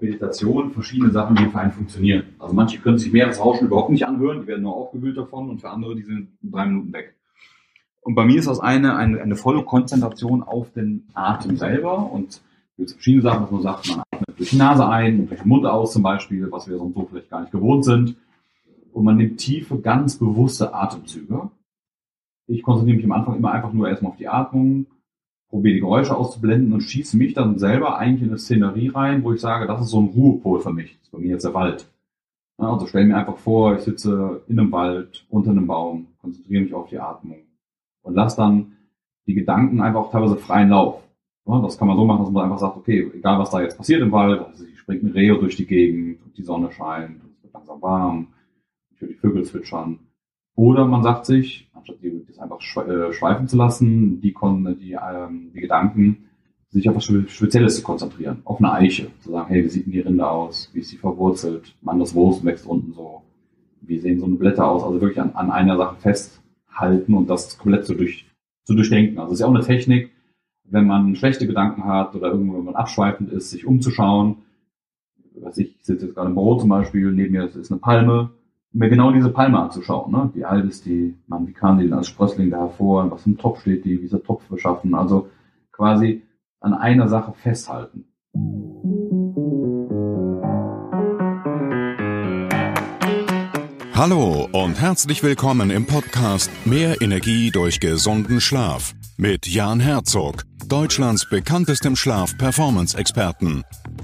Meditation verschiedene Sachen, die für einen funktionieren. Also manche können sich Meeresrauschen überhaupt nicht anhören, die werden nur aufgewühlt davon und für andere, die sind drei Minuten weg. Und bei mir ist das eine, eine, eine volle Konzentration auf den Atem selber und gibt verschiedene Sachen, dass man sagt, man atmet durch die Nase ein und durch den Mund aus zum Beispiel, was wir sonst so vielleicht gar nicht gewohnt sind. Und man nimmt tiefe, ganz bewusste Atemzüge. Ich konzentriere mich am Anfang immer einfach nur erstmal auf die Atmung, probiere die Geräusche auszublenden und schieße mich dann selber eigentlich in eine Szenerie rein, wo ich sage, das ist so ein Ruhepol für mich. Das ist bei mir jetzt der Wald. Also stell mir einfach vor, ich sitze in einem Wald, unter einem Baum, konzentriere mich auf die Atmung und lasse dann die Gedanken einfach auch teilweise freien Lauf. Das kann man so machen, dass man einfach sagt, okay, egal was da jetzt passiert im Wald, also ich springe ein Reh durch die Gegend, die Sonne scheint, es wird langsam warm, ich höre die Vögel zwitschern. Oder man sagt sich, anstatt das einfach äh, schweifen zu lassen, die, die, ähm, die Gedanken, sich auf was Spezielles zu konzentrieren, auf eine Eiche, zu sagen, hey, wie sieht denn die Rinde aus, wie ist sie verwurzelt, man das Wurst wächst unten so, wie sehen so eine Blätter aus, also wirklich an, an einer Sache festhalten und das komplett zu, durch, zu durchdenken. Also es ist ja auch eine Technik, wenn man schlechte Gedanken hat oder irgendwo, wenn man abschweifend ist, sich umzuschauen. Was ich sitze jetzt gerade im Büro zum Beispiel, neben mir ist eine Palme, mir genau diese Palme anzuschauen. Ne? Wie alt ist die? Man, wie kam die denn als Sprössling da hervor? Was im Topf steht die? Wie ist der Topf beschaffen? Also quasi an einer Sache festhalten. Hallo und herzlich willkommen im Podcast Mehr Energie durch gesunden Schlaf mit Jan Herzog, Deutschlands bekanntestem Schlaf-Performance-Experten.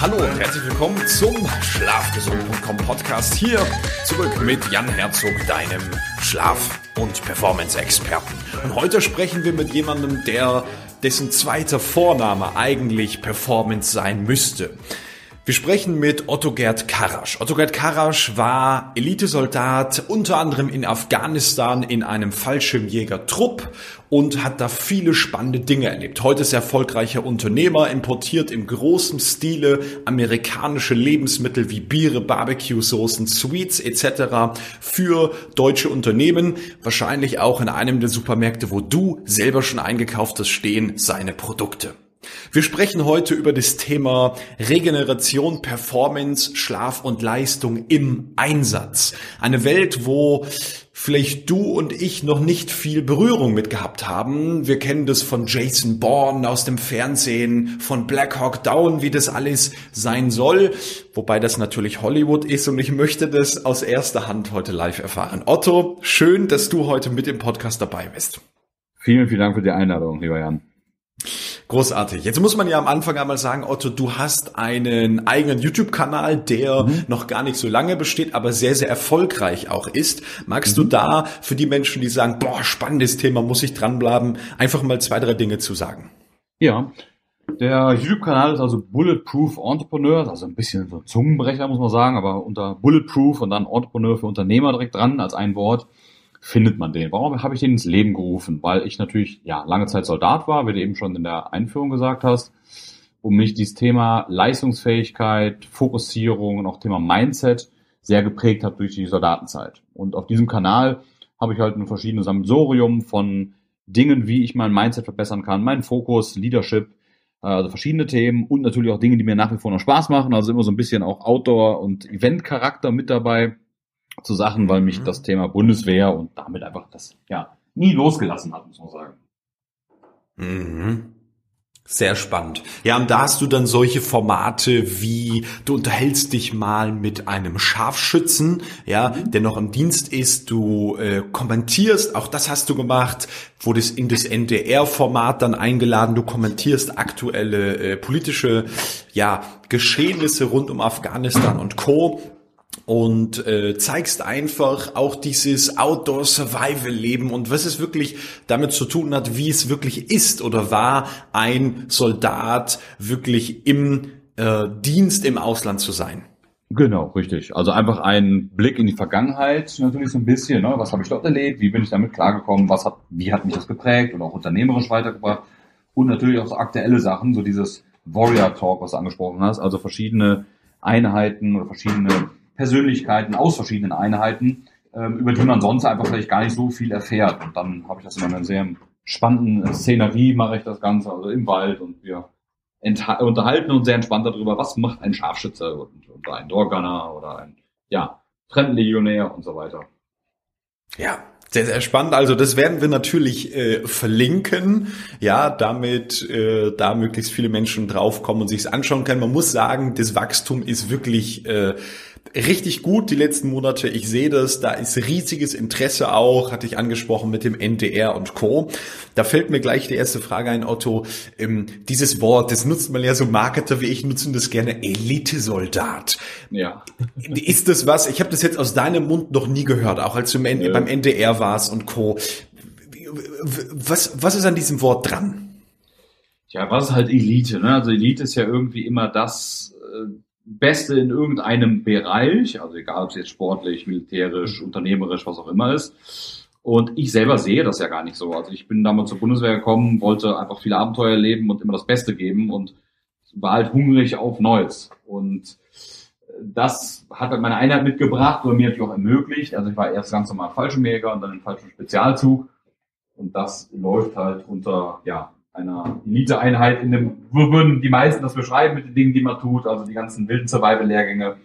Hallo und herzlich willkommen zum Schlafgesund.com Podcast. Hier zurück mit Jan Herzog, deinem Schlaf- und Performance-Experten. Und heute sprechen wir mit jemandem, der dessen zweiter Vorname eigentlich Performance sein müsste. Wir sprechen mit Otto Gerd Karasch. Otto Gerd Karasch war Elitesoldat, unter anderem in Afghanistan in einem Fallschirmjäger-Trupp und hat da viele spannende Dinge erlebt. Heute ist er erfolgreicher Unternehmer, importiert im großen Stile amerikanische Lebensmittel wie Biere, Barbecue-Soßen, Sweets etc. für deutsche Unternehmen. Wahrscheinlich auch in einem der Supermärkte, wo du selber schon eingekauft hast, stehen seine Produkte. Wir sprechen heute über das Thema Regeneration, Performance, Schlaf und Leistung im Einsatz. Eine Welt, wo vielleicht du und ich noch nicht viel Berührung mit gehabt haben. Wir kennen das von Jason Bourne aus dem Fernsehen, von Black Hawk Down, wie das alles sein soll. Wobei das natürlich Hollywood ist und ich möchte das aus erster Hand heute live erfahren. Otto, schön, dass du heute mit im Podcast dabei bist. Vielen, vielen Dank für die Einladung, lieber Jan. Großartig. Jetzt muss man ja am Anfang einmal sagen, Otto, du hast einen eigenen YouTube-Kanal, der mhm. noch gar nicht so lange besteht, aber sehr, sehr erfolgreich auch ist. Magst mhm. du da für die Menschen, die sagen, boah, spannendes Thema, muss ich dranbleiben, einfach mal zwei, drei Dinge zu sagen? Ja, der YouTube-Kanal ist also Bulletproof Entrepreneur, also ein bisschen so ein Zungenbrecher, muss man sagen, aber unter Bulletproof und dann Entrepreneur für Unternehmer direkt dran als ein Wort findet man den? Warum habe ich den ins Leben gerufen? Weil ich natürlich ja lange Zeit Soldat war, wie du eben schon in der Einführung gesagt hast, um mich dieses Thema Leistungsfähigkeit, Fokussierung und auch Thema Mindset sehr geprägt hat durch die Soldatenzeit. Und auf diesem Kanal habe ich halt ein verschiedenes Sammelsorium von Dingen, wie ich mein Mindset verbessern kann, meinen Fokus, Leadership, äh, also verschiedene Themen und natürlich auch Dinge, die mir nach wie vor noch Spaß machen, also immer so ein bisschen auch Outdoor- und Event-Charakter mit dabei zu Sachen, weil mich mhm. das Thema Bundeswehr und damit einfach das ja nie losgelassen hat, muss man sagen. Mhm. Sehr spannend. Ja, und da hast du dann solche Formate wie du unterhältst dich mal mit einem Scharfschützen, ja, der noch im Dienst ist, du äh, kommentierst, auch das hast du gemacht, wurdest in das NDR-Format dann eingeladen, du kommentierst aktuelle äh, politische ja, Geschehnisse rund um Afghanistan und Co und äh, zeigst einfach auch dieses Outdoor-Survival-Leben und was es wirklich damit zu tun hat, wie es wirklich ist oder war, ein Soldat wirklich im äh, Dienst im Ausland zu sein. Genau, richtig. Also einfach ein Blick in die Vergangenheit, natürlich so ein bisschen. Ne? Was habe ich dort erlebt? Wie bin ich damit klargekommen? Was hat, wie hat mich das geprägt und auch unternehmerisch weitergebracht? Und natürlich auch so aktuelle Sachen, so dieses Warrior Talk, was du angesprochen hast. Also verschiedene Einheiten oder verschiedene Persönlichkeiten aus verschiedenen Einheiten, ähm, über die man sonst einfach vielleicht gar nicht so viel erfährt. Und dann habe ich das in einer sehr spannenden Szenerie, mache ich das Ganze, also im Wald und wir unterhalten uns sehr entspannt darüber, was macht ein Scharfschütze und, oder ein Dorgunner oder ein ja, Fremdenlegionär und so weiter. Ja, sehr, sehr spannend. Also das werden wir natürlich äh, verlinken, ja, damit äh, da möglichst viele Menschen draufkommen und sich's anschauen können. Man muss sagen, das Wachstum ist wirklich äh, richtig gut die letzten Monate. Ich sehe das, da ist riesiges Interesse auch, hatte ich angesprochen mit dem NDR und Co. Da fällt mir gleich die erste Frage ein, Otto. Ähm, dieses Wort, das nutzt man ja so Marketer wie ich, nutzen das gerne Elitesoldat. Ja. Ist das was, ich habe das jetzt aus deinem Mund noch nie gehört, auch als du ja. beim NDR warst und Co. Was, was ist an diesem Wort dran? Ja, was ist halt Elite? Ne? Also Elite ist ja irgendwie immer das, äh, Beste in irgendeinem Bereich, also egal ob es jetzt sportlich, militärisch, unternehmerisch, was auch immer ist. Und ich selber sehe das ja gar nicht so. Also ich bin damals zur Bundeswehr gekommen, wollte einfach viele Abenteuer erleben und immer das Beste geben und war halt hungrig auf Neues. Und das hat halt meine Einheit mitgebracht und mir natürlich auch ermöglicht. Also ich war erst ganz normal Fallschirmjäger und dann im Fallschirm-Spezialzug. Und das läuft halt unter, ja, einer Elite-Einheit in dem, würden die meisten das beschreiben mit den Dingen, die man tut, also die ganzen wilden Survival-Lehrgänge,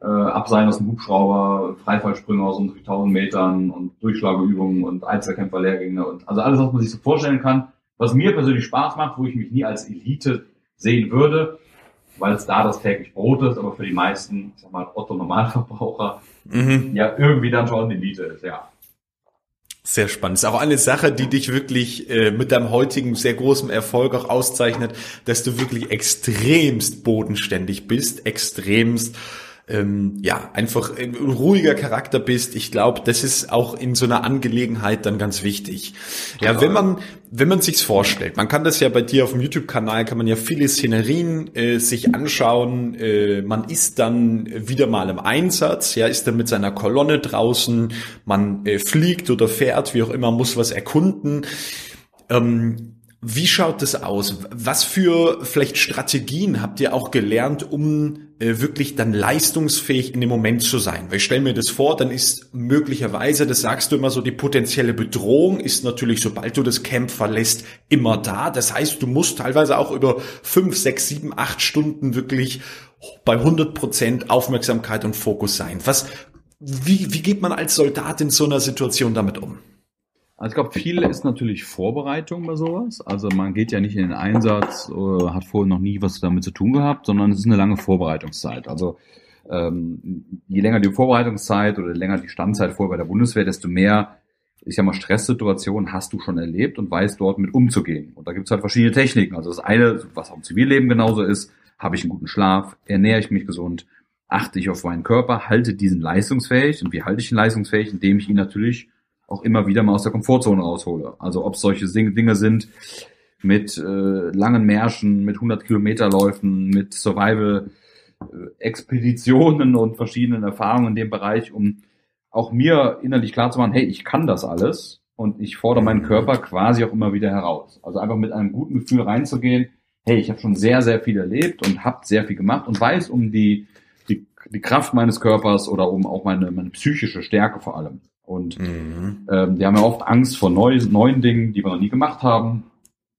äh, Abseilen aus dem Hubschrauber, Freifallsprünge aus um 1000 Metern und Durchschlageübungen und Einzelkämpfer-Lehrgänge und also alles, was man sich so vorstellen kann, was mir persönlich Spaß macht, wo ich mich nie als Elite sehen würde, weil es da das täglich Brot ist, aber für die meisten, ich sag mal, Otto Normalverbraucher, mhm. ja, irgendwie dann schon Elite ist, ja. Sehr spannend. Ist auch eine Sache, die dich wirklich äh, mit deinem heutigen sehr großen Erfolg auch auszeichnet, dass du wirklich extremst bodenständig bist, extremst ähm, ja, einfach ein ruhiger Charakter bist. Ich glaube, das ist auch in so einer Angelegenheit dann ganz wichtig. Ja, wenn man, wenn man sich's vorstellt, man kann das ja bei dir auf dem YouTube-Kanal, kann man ja viele Szenerien äh, sich anschauen. Äh, man ist dann wieder mal im Einsatz, ja, ist dann mit seiner Kolonne draußen, man äh, fliegt oder fährt, wie auch immer, muss was erkunden. Ähm, wie schaut das aus? Was für vielleicht Strategien habt ihr auch gelernt, um äh, wirklich dann leistungsfähig in dem Moment zu sein? Weil ich stelle mir das vor, dann ist möglicherweise, das sagst du immer so, die potenzielle Bedrohung ist natürlich, sobald du das Camp verlässt, immer da. Das heißt, du musst teilweise auch über fünf, sechs, sieben, acht Stunden wirklich bei 100 Prozent Aufmerksamkeit und Fokus sein. Was, wie, wie geht man als Soldat in so einer Situation damit um? Also ich glaube, viel ist natürlich Vorbereitung bei sowas. Also man geht ja nicht in den Einsatz, äh, hat vorher noch nie was damit zu tun gehabt, sondern es ist eine lange Vorbereitungszeit. Also ähm, je länger die Vorbereitungszeit oder je länger die Standzeit vorher bei der Bundeswehr, desto mehr, ich sag mal, Stresssituationen hast du schon erlebt und weißt dort mit umzugehen. Und da gibt es halt verschiedene Techniken. Also das eine, was auch im Zivilleben genauso ist, habe ich einen guten Schlaf, ernähre ich mich gesund, achte ich auf meinen Körper, halte diesen leistungsfähig. Und wie halte ich ihn leistungsfähig? Indem ich ihn natürlich auch immer wieder mal aus der Komfortzone raushole. Also ob solche Dinge sind mit äh, langen Märschen, mit 100 Kilometerläufen, mit Survival-Expeditionen und verschiedenen Erfahrungen in dem Bereich, um auch mir innerlich klar zu machen, hey, ich kann das alles und ich fordere meinen Körper quasi auch immer wieder heraus. Also einfach mit einem guten Gefühl reinzugehen, hey, ich habe schon sehr, sehr viel erlebt und habe sehr viel gemacht und weiß um die, die, die Kraft meines Körpers oder um auch meine, meine psychische Stärke vor allem. Und mhm. ähm, die haben ja oft Angst vor neu, neuen Dingen, die wir noch nie gemacht haben.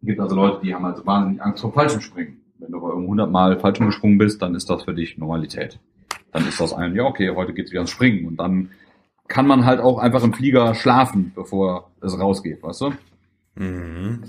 Es gibt also Leute, die haben also wahnsinnig Angst vor Fallschirmspringen. Wenn du bei 100 Mal Fallschirm gesprungen bist, dann ist das für dich Normalität. Dann ist das ein, ja okay, heute geht's wieder ans Springen. Und dann kann man halt auch einfach im Flieger schlafen, bevor es rausgeht, weißt du? Mhm.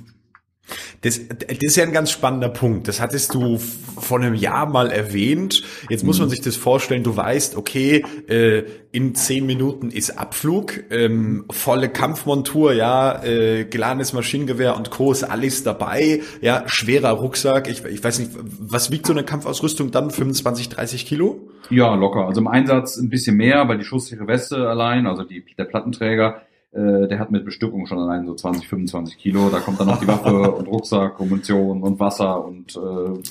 Das, das ist ja ein ganz spannender Punkt. Das hattest du vor einem Jahr mal erwähnt. Jetzt muss man mhm. sich das vorstellen. Du weißt, okay, äh, in zehn Minuten ist Abflug, ähm, volle Kampfmontur, ja, äh, geladenes Maschinengewehr und Co. ist alles dabei. Ja, schwerer Rucksack. Ich, ich weiß nicht, was wiegt so eine Kampfausrüstung dann? 25, 30 Kilo? Ja, locker. Also im Einsatz ein bisschen mehr, weil die schusssichere Weste allein, also die, der Plattenträger, äh, der hat mit Bestückung schon allein so 20, 25 Kilo. Da kommt dann noch die Waffe und Rucksack und Munition und Wasser und äh,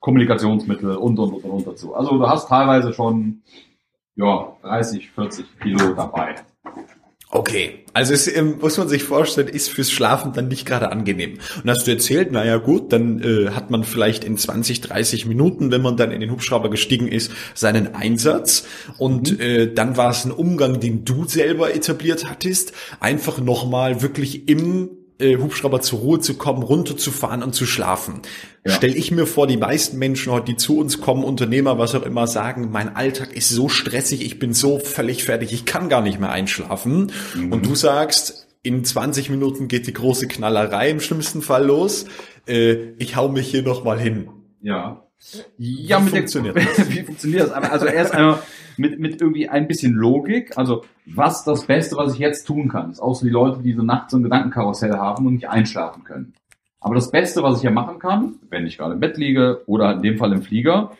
Kommunikationsmittel und, und, und, und dazu. Also du hast teilweise schon, ja, 30, 40 Kilo dabei. Okay, also es ähm, muss man sich vorstellen, ist fürs Schlafen dann nicht gerade angenehm. Und hast du erzählt, naja gut, dann äh, hat man vielleicht in 20, 30 Minuten, wenn man dann in den Hubschrauber gestiegen ist, seinen Einsatz. Und mhm. äh, dann war es ein Umgang, den du selber etabliert hattest, einfach nochmal wirklich im äh, Hubschrauber zur Ruhe zu kommen, runterzufahren und zu schlafen. Ja. Stell ich mir vor, die meisten Menschen heute, die zu uns kommen, Unternehmer, was auch immer, sagen, mein Alltag ist so stressig, ich bin so völlig fertig, ich kann gar nicht mehr einschlafen. Mhm. Und du sagst, in 20 Minuten geht die große Knallerei im schlimmsten Fall los. Äh, ich hau mich hier nochmal hin. Ja. Ja, wie funktioniert das? wie funktioniert das? Also erst einmal mit, mit irgendwie ein bisschen Logik. Also was das Beste, was ich jetzt tun kann, ist auch so die Leute, die so nachts so ein Gedankenkarussell haben und nicht einschlafen können. Aber das Beste, was ich ja machen kann, wenn ich gerade im Bett liege oder in dem Fall im Flieger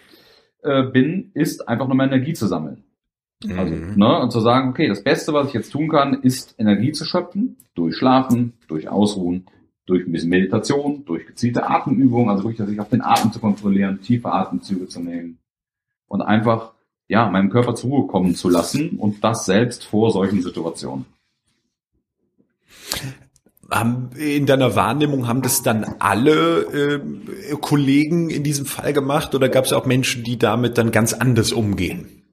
äh, bin, ist einfach nur mehr Energie zu sammeln. Also, mhm. ne, und zu sagen, okay, das Beste, was ich jetzt tun kann, ist Energie zu schöpfen, durch Schlafen, durch Ausruhen, durch ein bisschen Meditation, durch gezielte Atemübungen, also wirklich, sich auf den Atem zu kontrollieren, tiefe Atemzüge zu nehmen und einfach, ja, meinem Körper zur Ruhe kommen zu lassen und das selbst vor solchen Situationen. In deiner Wahrnehmung haben das dann alle äh, Kollegen in diesem Fall gemacht oder gab es auch Menschen, die damit dann ganz anders umgehen?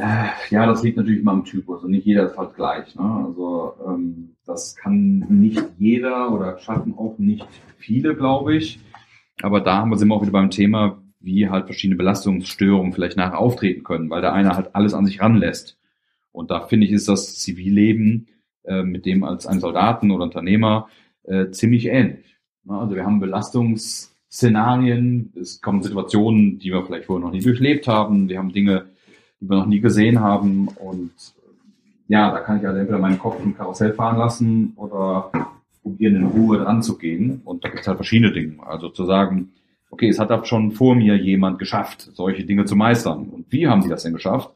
Äh, ja, das liegt natürlich immer am Typus und nicht jeder ist halt gleich. Ne? Also ähm, das kann nicht jeder oder schaffen auch nicht viele, glaube ich. Aber da haben wir sind wir auch wieder beim Thema, wie halt verschiedene Belastungsstörungen vielleicht nachher auftreten können, weil der eine halt alles an sich ranlässt. Und da finde ich, ist das Zivilleben äh, mit dem als ein Soldaten oder Unternehmer äh, ziemlich ähnlich. Ne? Also wir haben Belastungsszenarien, es kommen Situationen, die wir vielleicht vorher noch nie durchlebt haben. Wir haben Dinge, die wir noch nie gesehen haben. Und ja, da kann ich also entweder meinen Kopf im Karussell fahren lassen oder probieren, in Ruhe dran zu gehen. Und da gibt es halt verschiedene Dinge. Also zu sagen, okay, es hat schon vor mir jemand geschafft, solche Dinge zu meistern. Und wie haben sie das denn geschafft?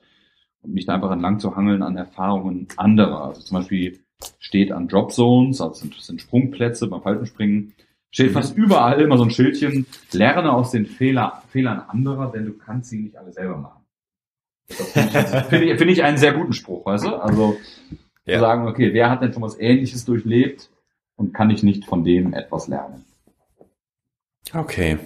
Und mich da einfach entlang zu hangeln an Erfahrungen anderer. Also zum Beispiel steht an Drop Zones, also sind, sind Sprungplätze beim Fallschirmspringen, steht fast überall immer so ein Schildchen, lerne aus den Fehler, Fehlern anderer, denn du kannst sie nicht alle selber machen. Finde ich, find ich einen sehr guten Spruch, weißt du? Also ja. zu sagen, okay, wer hat denn schon was Ähnliches durchlebt und kann ich nicht von dem etwas lernen? Okay.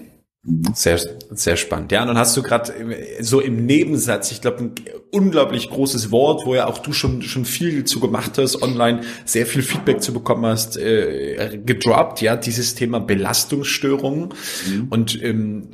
Mhm. Sehr, sehr spannend. Ja, und dann hast du gerade so im Nebensatz, ich glaube, ein unglaublich großes Wort, wo ja auch du schon schon viel zu gemacht hast, online sehr viel Feedback zu bekommen hast, äh, gedroppt, ja, dieses Thema Belastungsstörungen. Mhm. Und ähm,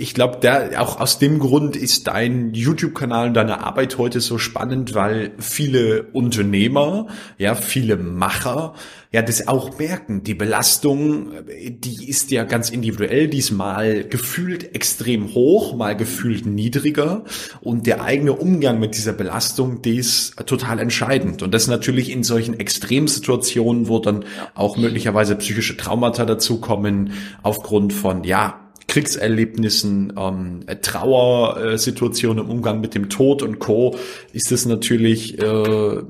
ich glaube, da auch aus dem Grund ist dein YouTube-Kanal und deine Arbeit heute so spannend, weil viele Unternehmer, ja, viele Macher, ja, das auch merken. Die Belastung, die ist ja ganz individuell, diesmal gefühlt extrem hoch, mal gefühlt niedriger. Und der eigene Umgang mit dieser Belastung, die ist total entscheidend. Und das natürlich in solchen Extremsituationen, wo dann auch möglicherweise psychische Traumata dazukommen, aufgrund von, ja, Kriegserlebnissen, ähm, Trauersituationen im Umgang mit dem Tod und Co. ist es natürlich äh,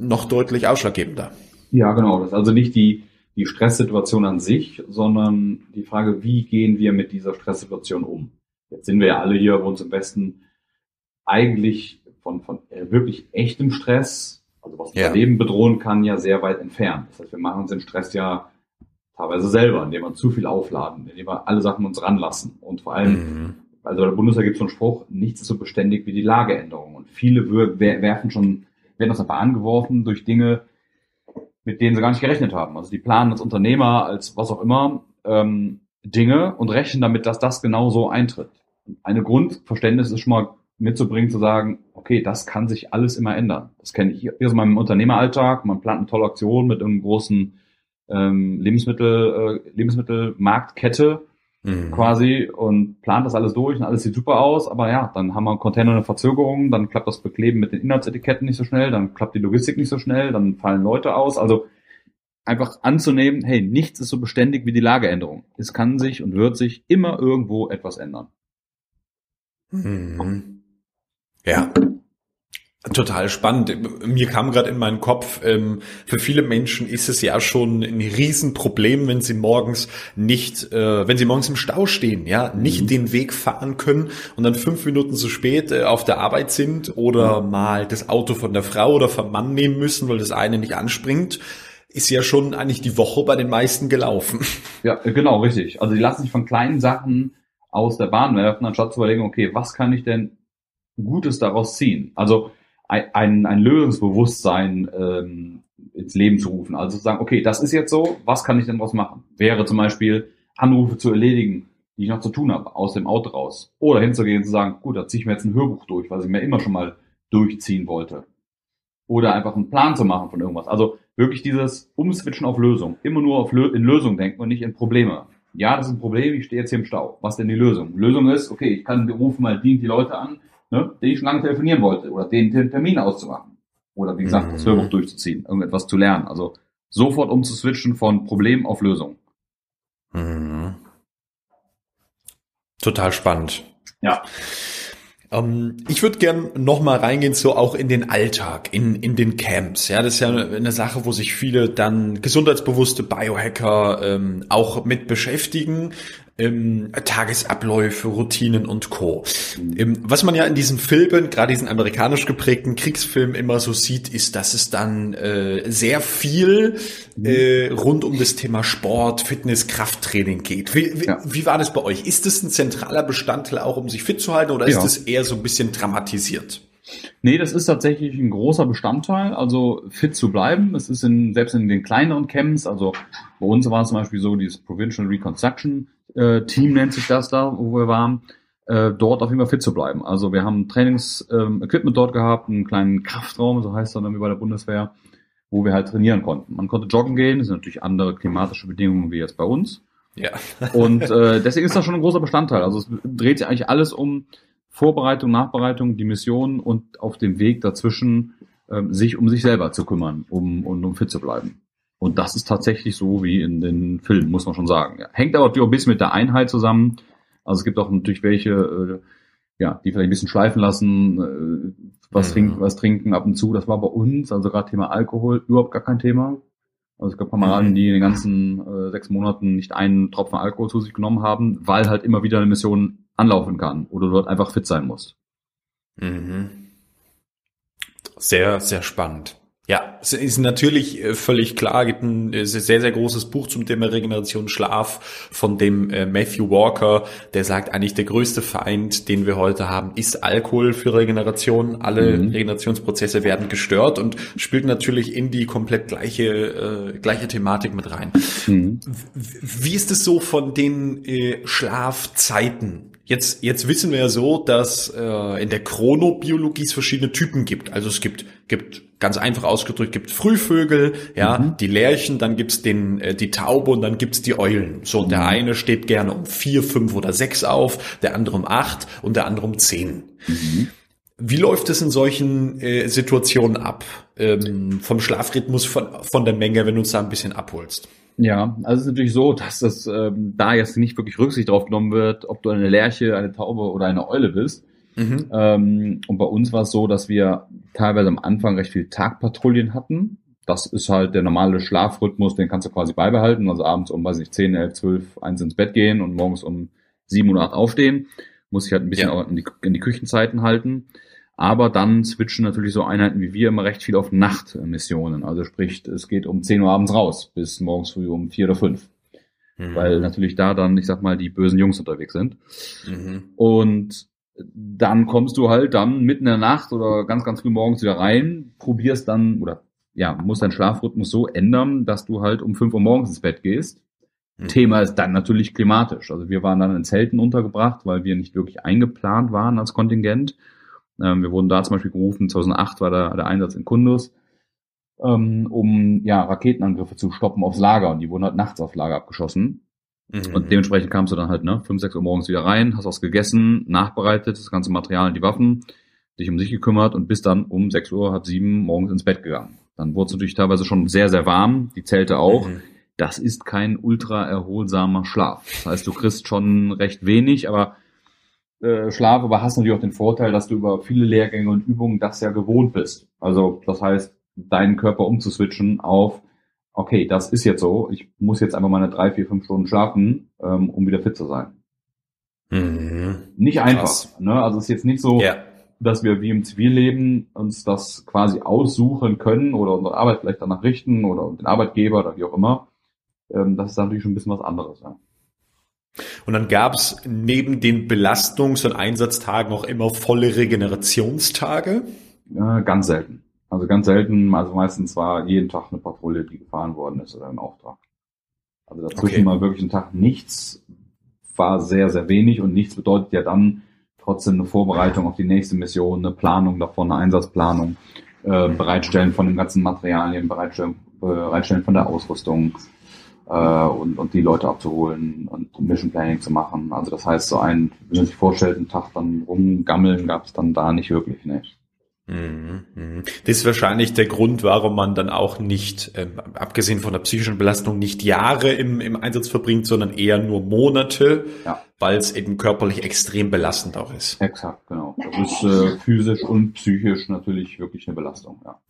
noch deutlich ausschlaggebender. Ja, genau. Das ist also nicht die, die Stresssituation an sich, sondern die Frage, wie gehen wir mit dieser Stresssituation um? Jetzt sind wir ja alle hier bei uns im Westen eigentlich von, von äh, wirklich echtem Stress, also was unser ja. Leben bedrohen kann, ja sehr weit entfernt. Das heißt, wir machen uns den Stress ja teilweise selber, indem wir zu viel aufladen, indem wir alle Sachen uns ranlassen. Und vor allem, mhm. also der Bundeswehr gibt so einen Spruch, nichts ist so beständig wie die Lageänderung. Und viele werfen schon, werden aus der Bahn geworfen durch Dinge, mit denen sie gar nicht gerechnet haben. Also die planen als Unternehmer, als was auch immer, ähm, Dinge und rechnen damit, dass das genau so eintritt. Eine Grundverständnis ist schon mal mitzubringen, zu sagen, okay, das kann sich alles immer ändern. Das kenne ich aus meinem Unternehmeralltag. Man plant eine tolle Aktion mit einem großen ähm, Lebensmittel, äh, Lebensmittelmarktkette mhm. quasi und plant das alles durch und alles sieht super aus, aber ja, dann haben wir Container eine Verzögerung, dann klappt das Bekleben mit den Inhaltsetiketten nicht so schnell, dann klappt die Logistik nicht so schnell, dann fallen Leute aus. Also einfach anzunehmen, hey, nichts ist so beständig wie die Lageänderung. Es kann sich und wird sich immer irgendwo etwas ändern. Mhm. Ja. Total spannend. Mir kam gerade in meinen Kopf, ähm, für viele Menschen ist es ja schon ein Riesenproblem, wenn sie morgens nicht, äh, wenn sie morgens im Stau stehen, ja, nicht mhm. den Weg fahren können und dann fünf Minuten zu spät äh, auf der Arbeit sind oder mhm. mal das Auto von der Frau oder vom Mann nehmen müssen, weil das eine nicht anspringt ist ja schon eigentlich die Woche bei den meisten gelaufen. Ja, genau, richtig. Also die lassen sich von kleinen Sachen aus der Bahn werfen, anstatt zu überlegen, okay, was kann ich denn Gutes daraus ziehen? Also ein, ein Lösungsbewusstsein ähm, ins Leben zu rufen. Also zu sagen, okay, das ist jetzt so, was kann ich denn daraus machen? Wäre zum Beispiel Anrufe zu erledigen, die ich noch zu tun habe, aus dem Auto raus. Oder hinzugehen und zu sagen, gut, da ziehe ich mir jetzt ein Hörbuch durch, was ich mir immer schon mal durchziehen wollte. Oder einfach einen Plan zu machen von irgendwas. Also wirklich dieses Umswitchen auf Lösung. Immer nur auf Lö in Lösung denken und nicht in Probleme. Ja, das ist ein Problem, ich stehe jetzt hier im Stau. Was denn die Lösung? Lösung ist, okay, ich kann rufen mal die, die Leute an, ne, den ich schon lange telefonieren wollte oder den, Termin auszumachen. Oder wie gesagt, mhm. das Hörbuch durchzuziehen, irgendetwas zu lernen. Also sofort umzuswitchen von Problem auf Lösung. Mhm. Total spannend. Ja. Ähm, ich würde gern noch mal reingehen, so auch in den Alltag, in, in den Camps. Ja, das ist ja eine Sache, wo sich viele dann gesundheitsbewusste Biohacker ähm, auch mit beschäftigen ähm, Tagesabläufe, Routinen und Co. Ähm, was man ja in diesen Filmen, gerade diesen amerikanisch geprägten Kriegsfilmen immer so sieht, ist, dass es dann äh, sehr viel mhm. äh, rund um das Thema Sport, Fitness, Krafttraining geht. Wie, wie, ja. wie war das bei euch? Ist das ein zentraler Bestandteil auch, um sich fit zu halten oder ja. ist es eher so ein bisschen dramatisiert? Nee, das ist tatsächlich ein großer Bestandteil, also fit zu bleiben. Es ist in, selbst in den kleineren Camps, also bei uns war es zum Beispiel so, dieses Provincial Reconstruction äh, Team nennt sich das da, wo wir waren, äh, dort auf jeden Fall fit zu bleiben. Also wir haben Trainings-Equipment ähm, dort gehabt, einen kleinen Kraftraum, so heißt er dann wie bei der Bundeswehr, wo wir halt trainieren konnten. Man konnte joggen gehen, das sind natürlich andere klimatische Bedingungen wie jetzt bei uns. Ja. und äh, deswegen ist das schon ein großer Bestandteil. Also es dreht sich eigentlich alles um Vorbereitung, Nachbereitung, die Mission und auf dem Weg dazwischen äh, sich um sich selber zu kümmern, um, um, um fit zu bleiben. Und das ist tatsächlich so wie in den Filmen, muss man schon sagen. Ja. Hängt aber natürlich auch ein bisschen mit der Einheit zusammen. Also es gibt auch natürlich welche, äh, ja, die vielleicht ein bisschen schleifen lassen, äh, was, mhm. trinken, was trinken ab und zu. Das war bei uns, also gerade Thema Alkohol, überhaupt gar kein Thema. Also es gab Kameraden, mhm. die in den ganzen äh, sechs Monaten nicht einen Tropfen Alkohol zu sich genommen haben, weil halt immer wieder eine Mission anlaufen kann oder du dort einfach fit sein musst. Mhm. Sehr, sehr spannend. Ja, es ist natürlich äh, völlig klar, gibt ein sehr, sehr großes Buch zum Thema Regeneration Schlaf von dem äh, Matthew Walker, der sagt eigentlich, der größte Feind, den wir heute haben, ist Alkohol für Regeneration. Alle mhm. Regenerationsprozesse werden gestört und spielt natürlich in die komplett gleiche, äh, gleiche Thematik mit rein. Mhm. Wie ist es so von den äh, Schlafzeiten? Jetzt, jetzt wissen wir ja so, dass äh, in der Chronobiologie es verschiedene Typen gibt. Also es gibt, gibt ganz einfach ausgedrückt, gibt Frühvögel, ja, mhm. die Lerchen, dann gibt's den, äh, die Taube und dann gibt's die Eulen. So, mhm. der eine steht gerne um vier, fünf oder sechs auf, der andere um acht und der andere um zehn. Mhm. Wie läuft es in solchen äh, Situationen ab? Ähm, vom Schlafrhythmus, von, von der Menge, wenn du uns da ein bisschen abholst? Ja, also es ist natürlich so, dass das ähm, da jetzt nicht wirklich Rücksicht drauf genommen wird, ob du eine Lerche, eine Taube oder eine Eule bist. Mhm. Ähm, und bei uns war es so, dass wir teilweise am Anfang recht viel Tagpatrouillen hatten. Das ist halt der normale Schlafrhythmus, den kannst du quasi beibehalten. Also abends um, weiß nicht, 10, 11, 12, 1 ins Bett gehen und morgens um 7 oder 8 aufstehen. Muss ich halt ein bisschen ja. in, die, in die Küchenzeiten halten. Aber dann switchen natürlich so Einheiten wie wir immer recht viel auf Nachtmissionen. Also sprich, es geht um 10 Uhr abends raus, bis morgens früh um 4 oder 5. Mhm. Weil natürlich da dann, ich sag mal, die bösen Jungs unterwegs sind. Mhm. Und dann kommst du halt dann mitten in der Nacht oder ganz, ganz früh morgens wieder rein, probierst dann, oder ja, musst deinen Schlafrhythmus so ändern, dass du halt um 5 Uhr morgens ins Bett gehst. Mhm. Thema ist dann natürlich klimatisch. Also wir waren dann in Zelten untergebracht, weil wir nicht wirklich eingeplant waren als Kontingent. Ähm, wir wurden da zum Beispiel gerufen, 2008 war der, der Einsatz in Kundus, ähm, um ja, Raketenangriffe zu stoppen aufs Lager. Und die wurden halt nachts aufs Lager abgeschossen. Mhm. Und dementsprechend kamst du dann halt, ne, 5, 6 Uhr morgens wieder rein, hast was gegessen, nachbereitet, das ganze Material und die Waffen, dich um sich gekümmert und bist dann um 6 Uhr, halb sieben morgens ins Bett gegangen. Dann wurde es natürlich teilweise schon sehr, sehr warm, die Zelte auch. Mhm. Das ist kein ultra erholsamer Schlaf. Das heißt, du kriegst schon recht wenig, aber äh, Schlaf, aber hast natürlich auch den Vorteil, dass du über viele Lehrgänge und Übungen das ja gewohnt bist. Also das heißt, deinen Körper umzuswitchen auf, okay, das ist jetzt so, ich muss jetzt einfach mal eine drei, vier, fünf Stunden schlafen, ähm, um wieder fit zu sein. Mhm. Nicht einfach. Ne? Also es ist jetzt nicht so, ja. dass wir wie im Zivilleben uns das quasi aussuchen können oder unsere Arbeit vielleicht danach richten oder den Arbeitgeber oder wie auch immer. Ähm, das ist natürlich schon ein bisschen was anderes. Ja. Und dann gab's neben den Belastungs- und Einsatztagen auch immer volle Regenerationstage? Ja, ganz selten. Also ganz selten, also meistens war jeden Tag eine Patrouille, die gefahren worden ist oder im Auftrag. Also dazwischen okay. mal wirklich einen Tag nichts war sehr, sehr wenig und nichts bedeutet ja dann trotzdem eine Vorbereitung auf die nächste Mission, eine Planung davon, eine Einsatzplanung, äh, Bereitstellen von den ganzen Materialien, Bereitstellen, äh, Bereitstellen von der Ausrüstung äh, und, und die Leute abzuholen und Mission Planning zu machen. Also das heißt, so ein, wenn man sich vorstellt, einen Tag dann rumgammeln, gab es dann da nicht wirklich, ne? Mhm, mhm. Das ist wahrscheinlich der Grund, warum man dann auch nicht, ähm, abgesehen von der psychischen Belastung, nicht Jahre im, im Einsatz verbringt, sondern eher nur Monate, ja. weil es eben körperlich extrem belastend auch ist. Exakt, genau. Das ist äh, physisch und psychisch natürlich wirklich eine Belastung, ja.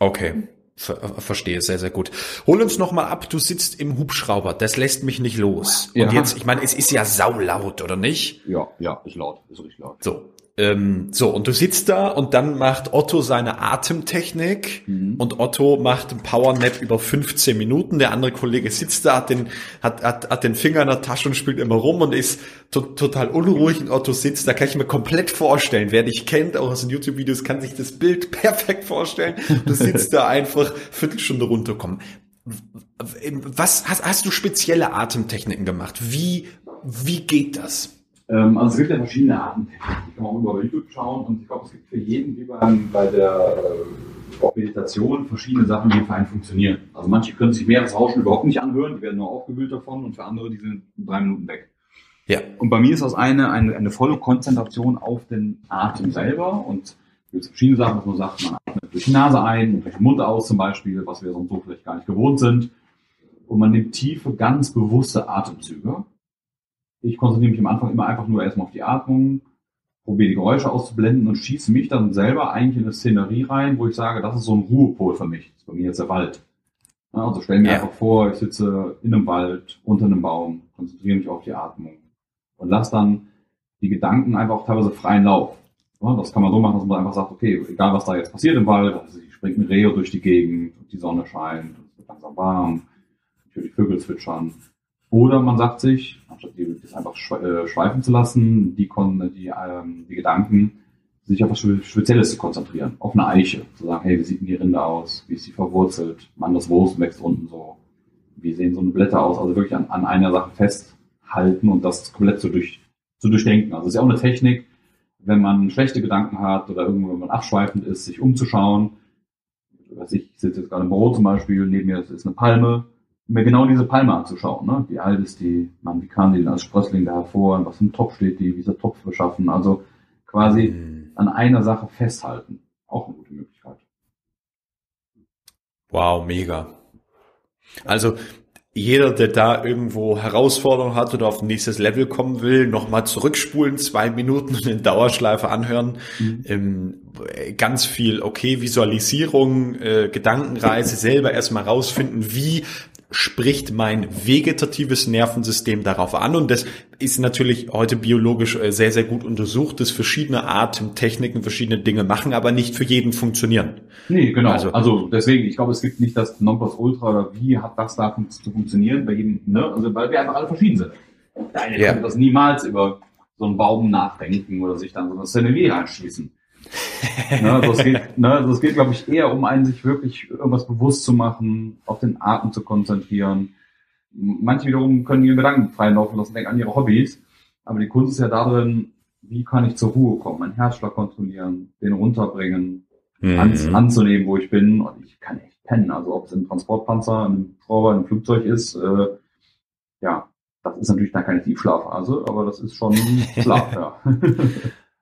Okay. Ver verstehe, sehr, sehr gut. Hol uns noch mal ab, du sitzt im Hubschrauber, das lässt mich nicht los. Ja. Und jetzt, ich meine, es ist ja saulaut, oder nicht? Ja, ja, ist laut, ist richtig laut. So, ähm, so, und du sitzt da und dann macht Otto seine Atemtechnik mhm. und Otto macht ein Powernap über 15 Minuten. Der andere Kollege sitzt da, hat den, hat, hat, hat den Finger in der Tasche und spielt immer rum und ist to total unruhig und Otto sitzt, da kann ich mir komplett vorstellen. Wer dich kennt, auch aus den YouTube-Videos, kann sich das Bild perfekt vorstellen. Du sitzt da einfach Viertelstunde runterkommen. Was hast, hast du spezielle Atemtechniken gemacht? Wie, wie geht das? Ähm, also es gibt ja verschiedene Arten. Die kann man auch über YouTube schauen und ich glaube, es gibt für jeden, wie beim, bei der äh, Meditation, verschiedene Sachen, die für einen funktionieren. Also manche können sich mehr das Rauschen überhaupt nicht anhören, die werden nur aufgewühlt davon und für andere, die sind drei Minuten weg. Ja. Und bei mir ist das eine, eine, eine volle Konzentration auf den Atem selber und es gibt verschiedene Sachen, dass man sagt, man atmet durch die Nase ein und durch den Mund aus zum Beispiel, was wir sonst so vielleicht gar nicht gewohnt sind. Und man nimmt tiefe, ganz bewusste Atemzüge ich konzentriere mich am Anfang immer einfach nur erstmal auf die Atmung, probiere die Geräusche auszublenden und schieße mich dann selber eigentlich in eine Szenerie rein, wo ich sage, das ist so ein Ruhepol für mich. Das ist bei mir jetzt der Wald. Also stell mir ja. einfach vor, ich sitze in einem Wald, unter einem Baum, konzentriere mich auf die Atmung und lasse dann die Gedanken einfach auch teilweise freien Lauf. Das kann man so machen, dass man einfach sagt, okay, egal was da jetzt passiert im Wald, also ich springe ein Reh durch die Gegend, die Sonne scheint, es wird langsam warm, natürlich Vögel zwitschern. Oder man sagt sich, anstatt die, das einfach äh, schweifen zu lassen, die, die, ähm, die Gedanken, sich auf was Spezielles zu konzentrieren, auf eine Eiche, zu sagen, hey, wie sieht denn die Rinde aus, wie ist sie verwurzelt, man das Wurst wächst unten so, wie sehen so eine Blätter aus, also wirklich an, an einer Sache festhalten und das komplett zu, durch, zu durchdenken. Also es ist ja auch eine Technik, wenn man schlechte Gedanken hat oder irgendwo, wenn man abschweifend ist, sich umzuschauen. Ich sitze jetzt gerade im Büro zum Beispiel, neben mir ist eine Palme, mir genau diese Palme anzuschauen. Ne? Wie alt ist die, man, wie kam die denn als Sprössling da hervor, und was im Topf steht die, wie ist der Topf beschaffen. Also quasi mhm. an einer Sache festhalten. Auch eine gute Möglichkeit. Wow, mega. Also jeder, der da irgendwo Herausforderungen hat oder auf ein nächstes Level kommen will, nochmal zurückspulen, zwei Minuten und den Dauerschleife anhören. Mhm. Ähm, ganz viel, okay, Visualisierung, äh, Gedankenreise, selber erstmal rausfinden, wie spricht mein vegetatives Nervensystem darauf an. Und das ist natürlich heute biologisch äh, sehr, sehr gut untersucht, dass verschiedene Atemtechniken verschiedene Dinge machen, aber nicht für jeden funktionieren. Nee, genau. Also, also deswegen, ich glaube, es gibt nicht das Nonplusultra oder wie hat das da zu funktionieren bei jedem, ne? Also weil wir einfach alle verschieden sind. Der eine ja. kann das niemals über so einen Baum nachdenken oder sich dann so eine Szenerie reinschließen ne, also es geht, ne, also es geht, glaube ich, eher um einen, sich wirklich irgendwas bewusst zu machen, auf den Atem zu konzentrieren. Manche wiederum können ihre Gedanken frei laufen lassen, denken an ihre Hobbys. Aber die Kunst ist ja darin, wie kann ich zur Ruhe kommen, meinen Herzschlag kontrollieren, den runterbringen, mhm. an, anzunehmen, wo ich bin. Und ich kann echt pennen. Also ob es ein Transportpanzer, ein Schrauber, ein Flugzeug ist, äh, ja, das ist natürlich dann keine Tiefschlafphase, aber das ist schon Schlaf, ja.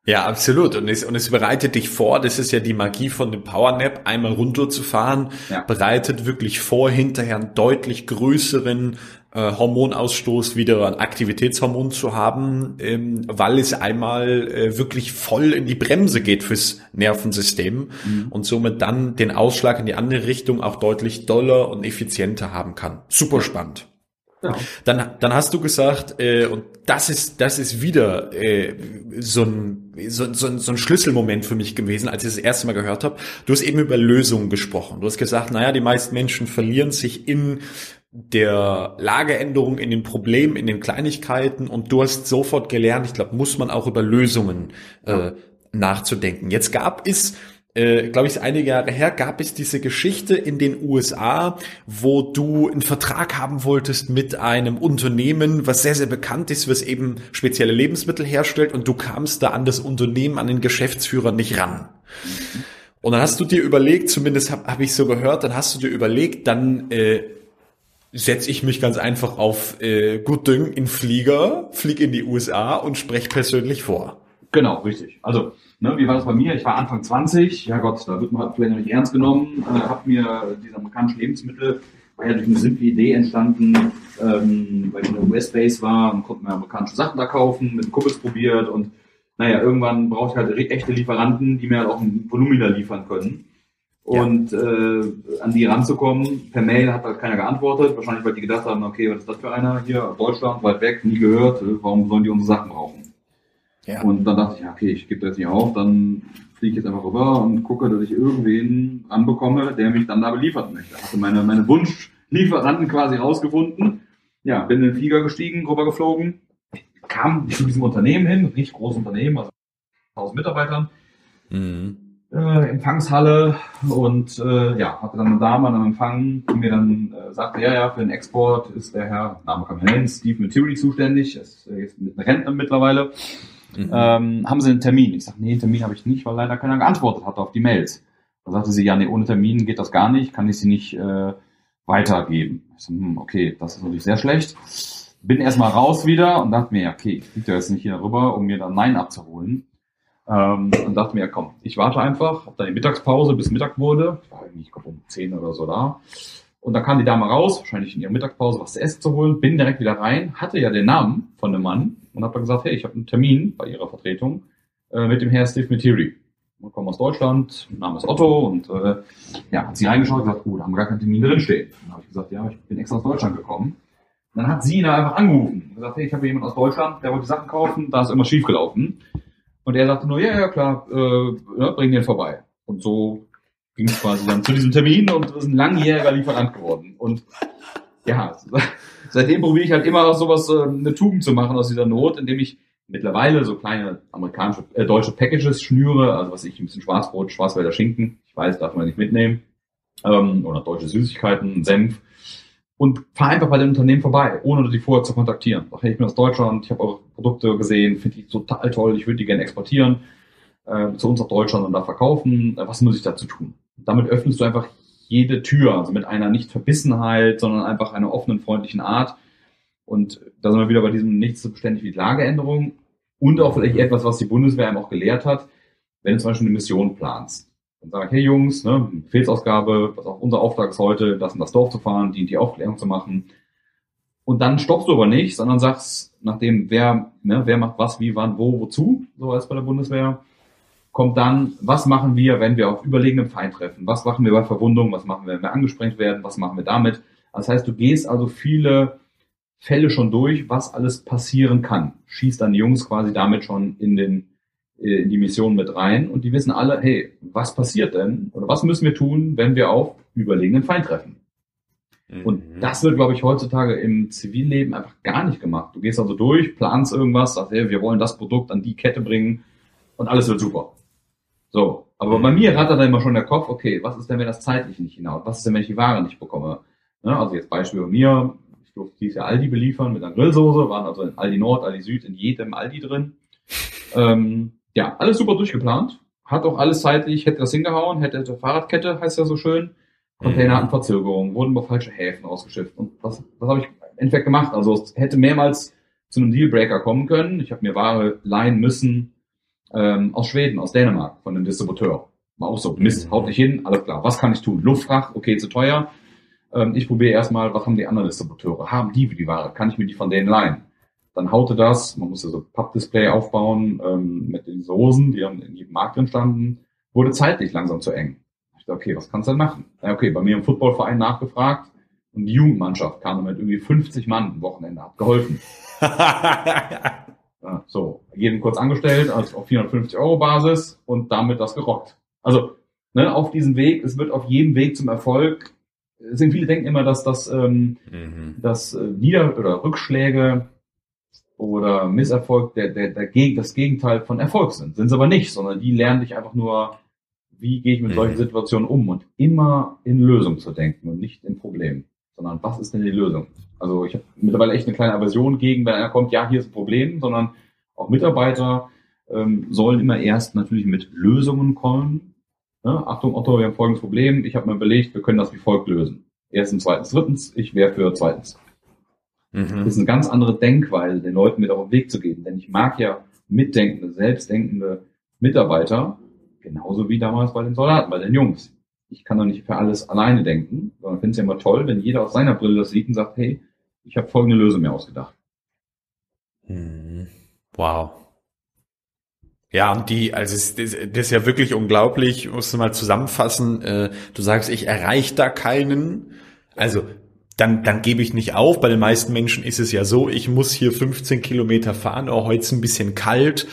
Ja, absolut. Und es, und es bereitet dich vor, das ist ja die Magie von dem Powernap, einmal runterzufahren, ja. bereitet wirklich vor, hinterher einen deutlich größeren äh, Hormonausstoß wieder ein Aktivitätshormon zu haben, ähm, weil es einmal äh, wirklich voll in die Bremse geht fürs Nervensystem mhm. und somit dann den Ausschlag in die andere Richtung auch deutlich doller und effizienter haben kann. Super spannend. Ja. Dann, dann hast du gesagt, äh, und das ist, das ist wieder äh, so, ein, so, so, so ein Schlüsselmoment für mich gewesen, als ich das erste Mal gehört habe. Du hast eben über Lösungen gesprochen. Du hast gesagt, naja, die meisten Menschen verlieren sich in der Lageänderung, in den Problemen, in den Kleinigkeiten und du hast sofort gelernt, ich glaube, muss man auch über Lösungen äh, nachzudenken. Jetzt gab es äh, glaube ich, einige Jahre her, gab es diese Geschichte in den USA, wo du einen Vertrag haben wolltest mit einem Unternehmen, was sehr, sehr bekannt ist, was eben spezielle Lebensmittel herstellt und du kamst da an das Unternehmen, an den Geschäftsführer nicht ran. Und dann hast du dir überlegt, zumindest habe hab ich so gehört, dann hast du dir überlegt, dann äh, setze ich mich ganz einfach auf äh, Gut Ding in Flieger, flieg in die USA und sprech persönlich vor. Genau, richtig. Also Ne, wie war das bei mir? Ich war Anfang 20, ja Gott, da wird man vielleicht noch nicht ernst genommen, äh, habe mir diese amerikanischen Lebensmittel, war ja durch eine simple Idee entstanden, ähm, weil ich in der US-Base war und konnte mir amerikanische Sachen da kaufen, mit Kuppels probiert und naja, irgendwann brauche ich halt echte Lieferanten, die mir halt auch ein Volumina liefern können. Und ja. äh, an die ranzukommen, per Mail hat halt keiner geantwortet, wahrscheinlich weil die gedacht haben, okay, was ist das für einer hier, Deutschland, weit weg, nie gehört, warum sollen die unsere Sachen brauchen? Ja. Und dann dachte ich, okay, ich gebe das nicht auf, dann fliege ich jetzt einfach rüber und gucke, dass ich irgendwen anbekomme, der mich dann da beliefern möchte. Hatte meine, meine Wunschlieferanten quasi rausgefunden. Ja, bin in den Flieger gestiegen, rübergeflogen, kam zu diesem Unternehmen hin, richtig großes Unternehmen, also 1000 Mitarbeitern. Mhm. Äh, Empfangshalle und äh, ja, hatte dann eine Dame an einem Empfang, die mir dann äh, sagte, ja, ja, für den Export ist der Herr, Name kann man nennen, Steve Materi zuständig, ist äh, jetzt mit einem Rentner mittlerweile. Mhm. Ähm, haben Sie einen Termin? Ich sage, nee, Termin habe ich nicht, weil leider keiner geantwortet hat auf die Mails. Da sagte sie, ja, nee, ohne Termin geht das gar nicht, kann ich sie nicht äh, weitergeben. Ich so, hm, okay, das ist natürlich sehr schlecht. Bin erstmal raus wieder und dachte mir, okay, ich fliege jetzt nicht hier rüber, um mir dann Nein abzuholen. Ähm, und dachte mir, komm, ich warte einfach, hab dann die Mittagspause bis Mittag wurde. Ich war irgendwie, ich glaube, um 10 oder so da. Und da kam die Dame raus, wahrscheinlich in ihrer Mittagspause was zu essen zu holen, bin direkt wieder rein, hatte ja den Namen von dem Mann und habe gesagt, hey, ich habe einen Termin bei ihrer Vertretung äh, mit dem Herr Steve Materi. Wir kommen aus Deutschland, Name ist Otto und äh, ja, hat sie reingeschaut und gesagt, gut, haben wir gar keinen Termin drinstehen. Dann habe ich gesagt, ja, ich bin extra aus Deutschland gekommen. Und dann hat sie ihn einfach angerufen und gesagt, hey, ich habe jemanden aus Deutschland, der wollte Sachen kaufen, da ist irgendwas schiefgelaufen. Und er sagte nur, ja, ja, klar, äh, ja, bring den vorbei. Und so ging es quasi dann zu diesem Termin und ist ein langjähriger Lieferant geworden. Und ja, seitdem probiere ich halt immer auch sowas, äh, eine Tugend zu machen aus dieser Not, indem ich mittlerweile so kleine amerikanische, äh, deutsche Packages schnüre, also was ich, ein bisschen Schwarzbrot, Schwarzwälder Schinken, ich weiß, darf man nicht mitnehmen, ähm, oder deutsche Süßigkeiten, Senf, und fahre einfach bei den Unternehmen vorbei, ohne die vorher zu kontaktieren. Sag, hey, ich bin aus Deutschland, ich habe eure Produkte gesehen, finde die total toll, ich würde die gerne exportieren äh, zu uns nach Deutschland und da verkaufen. Äh, was muss ich dazu tun? Damit öffnest du einfach jede Tür, also mit einer nicht Verbissenheit, sondern einfach einer offenen, freundlichen Art. Und da sind wir wieder bei diesem nichts so beständig wie Lageänderung und auch vielleicht etwas, was die Bundeswehr einem auch gelehrt hat, wenn du zum Beispiel eine Mission planst. Dann sag hey Jungs, ne, Befehlsausgabe, was auch unser Auftrag ist heute, das in das Dorf zu fahren, die, die Aufklärung zu machen. Und dann stoppst du aber nicht, sondern sagst, nachdem wer, ne, wer macht was, wie, wann, wo, wozu, so als bei der Bundeswehr, kommt dann, was machen wir, wenn wir auf überlegenem Feind treffen? Was machen wir bei Verwundung? Was machen wir, wenn wir angesprengt werden? Was machen wir damit? Das heißt, du gehst also viele Fälle schon durch, was alles passieren kann. Schießt dann die Jungs quasi damit schon in den äh, in die Mission mit rein und die wissen alle, hey, was passiert denn oder was müssen wir tun, wenn wir auf überlegenen Feind treffen? Und mhm. das wird, glaube ich, heutzutage im Zivilleben einfach gar nicht gemacht. Du gehst also durch, planst irgendwas, sagst, hey, wir wollen das Produkt an die Kette bringen und alles wird super. So, aber bei mir rattert dann immer schon der Kopf, okay, was ist denn, wenn das zeitlich nicht hinaus? Was ist denn, wenn ich die Ware nicht bekomme? Ne, also jetzt Beispiel bei mir, ich durfte dieses Jahr Aldi beliefern mit einer Grillsoße, waren also in Aldi Nord, Aldi Süd, in jedem Aldi drin. Ähm, ja, alles super durchgeplant. Hat auch alles zeitlich, hätte das hingehauen, hätte die Fahrradkette, heißt ja so schön. Container hatten Verzögerungen, wurden über falsche Häfen ausgeschifft. Und das, das habe ich im Endeffekt gemacht. Also es hätte mehrmals zu einem Dealbreaker kommen können. Ich habe mir Ware leihen müssen, ähm, aus Schweden, aus Dänemark, von einem Distributeur. War auch so, Mist, haut nicht hin, alles klar. Was kann ich tun? Luftfracht, okay, zu teuer. Ähm, ich probiere erstmal, was haben die anderen Distributeure? Haben die die Ware? Kann ich mir die von denen leihen? Dann haute das, man musste so Pappdisplay aufbauen ähm, mit den Soßen, die dann in jedem Markt drin standen, wurde zeitlich langsam zu eng. Ich dachte, okay, was kannst du denn machen? Ja, okay, bei mir im Footballverein nachgefragt und die Jugendmannschaft kam mit irgendwie 50 Mann am Wochenende, hat geholfen. ja, so, jeden kurz angestellt, also auf 450 Euro Basis und damit das gerockt. Also, ne, auf diesem Weg, es wird auf jedem Weg zum Erfolg, sind viele denken immer, dass das, ähm, mhm. dass äh, Nieder- oder Rückschläge oder Misserfolg der, der, der, Geg das Gegenteil von Erfolg sind. Sind sie aber nicht, sondern die lernen dich einfach nur, wie gehe ich mit mhm. solchen Situationen um und immer in Lösung zu denken und nicht in Problemen, sondern was ist denn die Lösung? Also ich habe mittlerweile echt eine kleine Aversion gegen, wenn einer kommt, ja, hier ist ein Problem, sondern auch Mitarbeiter ähm, sollen immer erst natürlich mit Lösungen kommen. Ja, Achtung, Otto, wir haben folgendes Problem. Ich habe mir überlegt, wir können das wie folgt lösen. Erstens, zweitens, drittens. Ich wäre für zweitens. Mhm. Das ist eine ganz andere Denkweise, den Leuten mit auf den Weg zu geben. Denn ich mag ja mitdenkende, selbstdenkende Mitarbeiter, genauso wie damals bei den Soldaten, bei den Jungs. Ich kann doch nicht für alles alleine denken, sondern finde es ja immer toll, wenn jeder aus seiner Brille das sieht und sagt, hey, ich habe folgende Lösung mir ausgedacht. Mhm. Wow. Ja, und die, also das, ist ja wirklich unglaublich, musst du mal zusammenfassen. Äh, du sagst, ich erreiche da keinen. Also dann, dann gebe ich nicht auf. Bei den meisten Menschen ist es ja so, ich muss hier 15 Kilometer fahren, auch heute ist ein bisschen kalt.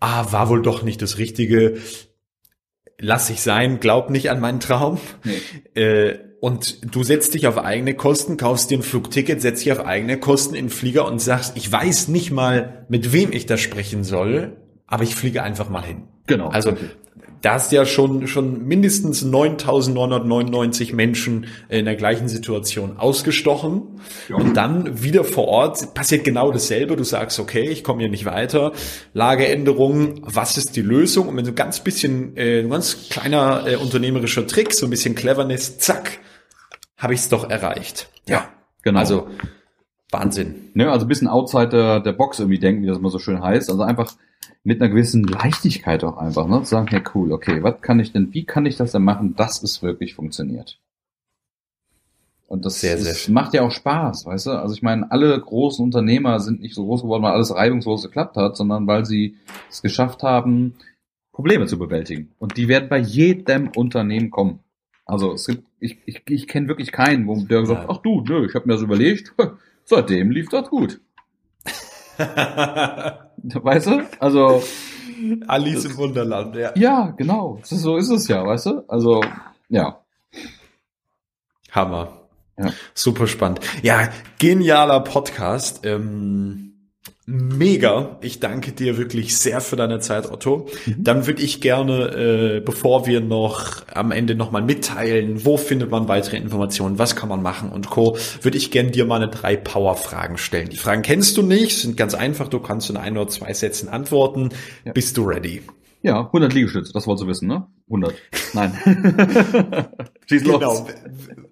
Ah, war wohl doch nicht das Richtige. Lass ich sein, glaub nicht an meinen Traum. Nee. Äh, und du setzt dich auf eigene Kosten, kaufst dir ein Flugticket, setzt dich auf eigene Kosten in den Flieger und sagst, ich weiß nicht mal, mit wem ich da sprechen soll, aber ich fliege einfach mal hin. Genau. Also okay da ist ja schon, schon mindestens 9.999 Menschen in der gleichen Situation ausgestochen. Ja. Und dann wieder vor Ort passiert genau dasselbe. Du sagst, okay, ich komme hier nicht weiter. Lageänderung, was ist die Lösung? Und wenn so ein ganz bisschen, äh, ein ganz kleiner äh, unternehmerischer Trick, so ein bisschen Cleverness, zack, habe ich es doch erreicht. Ja, genau. Also Wahnsinn. Ne, also ein bisschen outside der, der Box irgendwie denken, wie das immer so schön heißt. Also einfach mit einer gewissen Leichtigkeit auch einfach, ne? Zu sagen, hey cool, okay, was kann ich denn, wie kann ich das denn machen, dass es wirklich funktioniert? Und das, sehr, sehr das macht ja auch Spaß, weißt du? Also ich meine, alle großen Unternehmer sind nicht so groß geworden, weil alles reibungslos geklappt hat, sondern weil sie es geschafft haben, Probleme zu bewältigen. Und die werden bei jedem Unternehmen kommen. Also es gibt, ich, ich, ich kenne wirklich keinen, wo der sagt, ach du, nö, ich habe mir das überlegt, seitdem lief das gut. weißt du? Also. Alice im Wunderland, ja. Ja, genau. So ist es ja, weißt du? Also, ja. Hammer. Ja. Super spannend. Ja, genialer Podcast. Ähm Mega. Ich danke dir wirklich sehr für deine Zeit, Otto. Mhm. Dann würde ich gerne, äh, bevor wir noch am Ende nochmal mitteilen, wo findet man weitere Informationen, was kann man machen und Co., würde ich gerne dir mal eine drei Power-Fragen stellen. Die Fragen kennst du nicht, sind ganz einfach, du kannst in ein oder zwei Sätzen antworten. Ja. Bist du ready? Ja, 100 Liegestütze, das wolltest du wissen, ne? 100. Nein. Schieß los. Genau.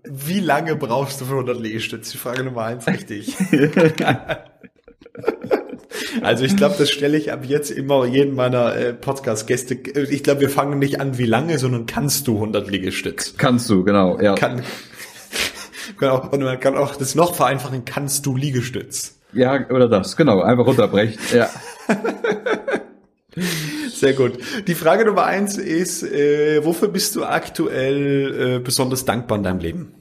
Wie lange brauchst du für 100 Liegestütze? Die Frage Nummer eins, richtig. Also ich glaube, das stelle ich ab jetzt immer jedem meiner äh, Podcast-Gäste. Ich glaube, wir fangen nicht an, wie lange, sondern kannst du 100 Liegestütz? Kannst du, genau, ja. Kann, genau, und man kann auch das noch vereinfachen, kannst du Liegestütz? Ja, oder das, genau, einfach runterbrechen, ja. Sehr gut. Die Frage Nummer eins ist, äh, wofür bist du aktuell äh, besonders dankbar in deinem Leben?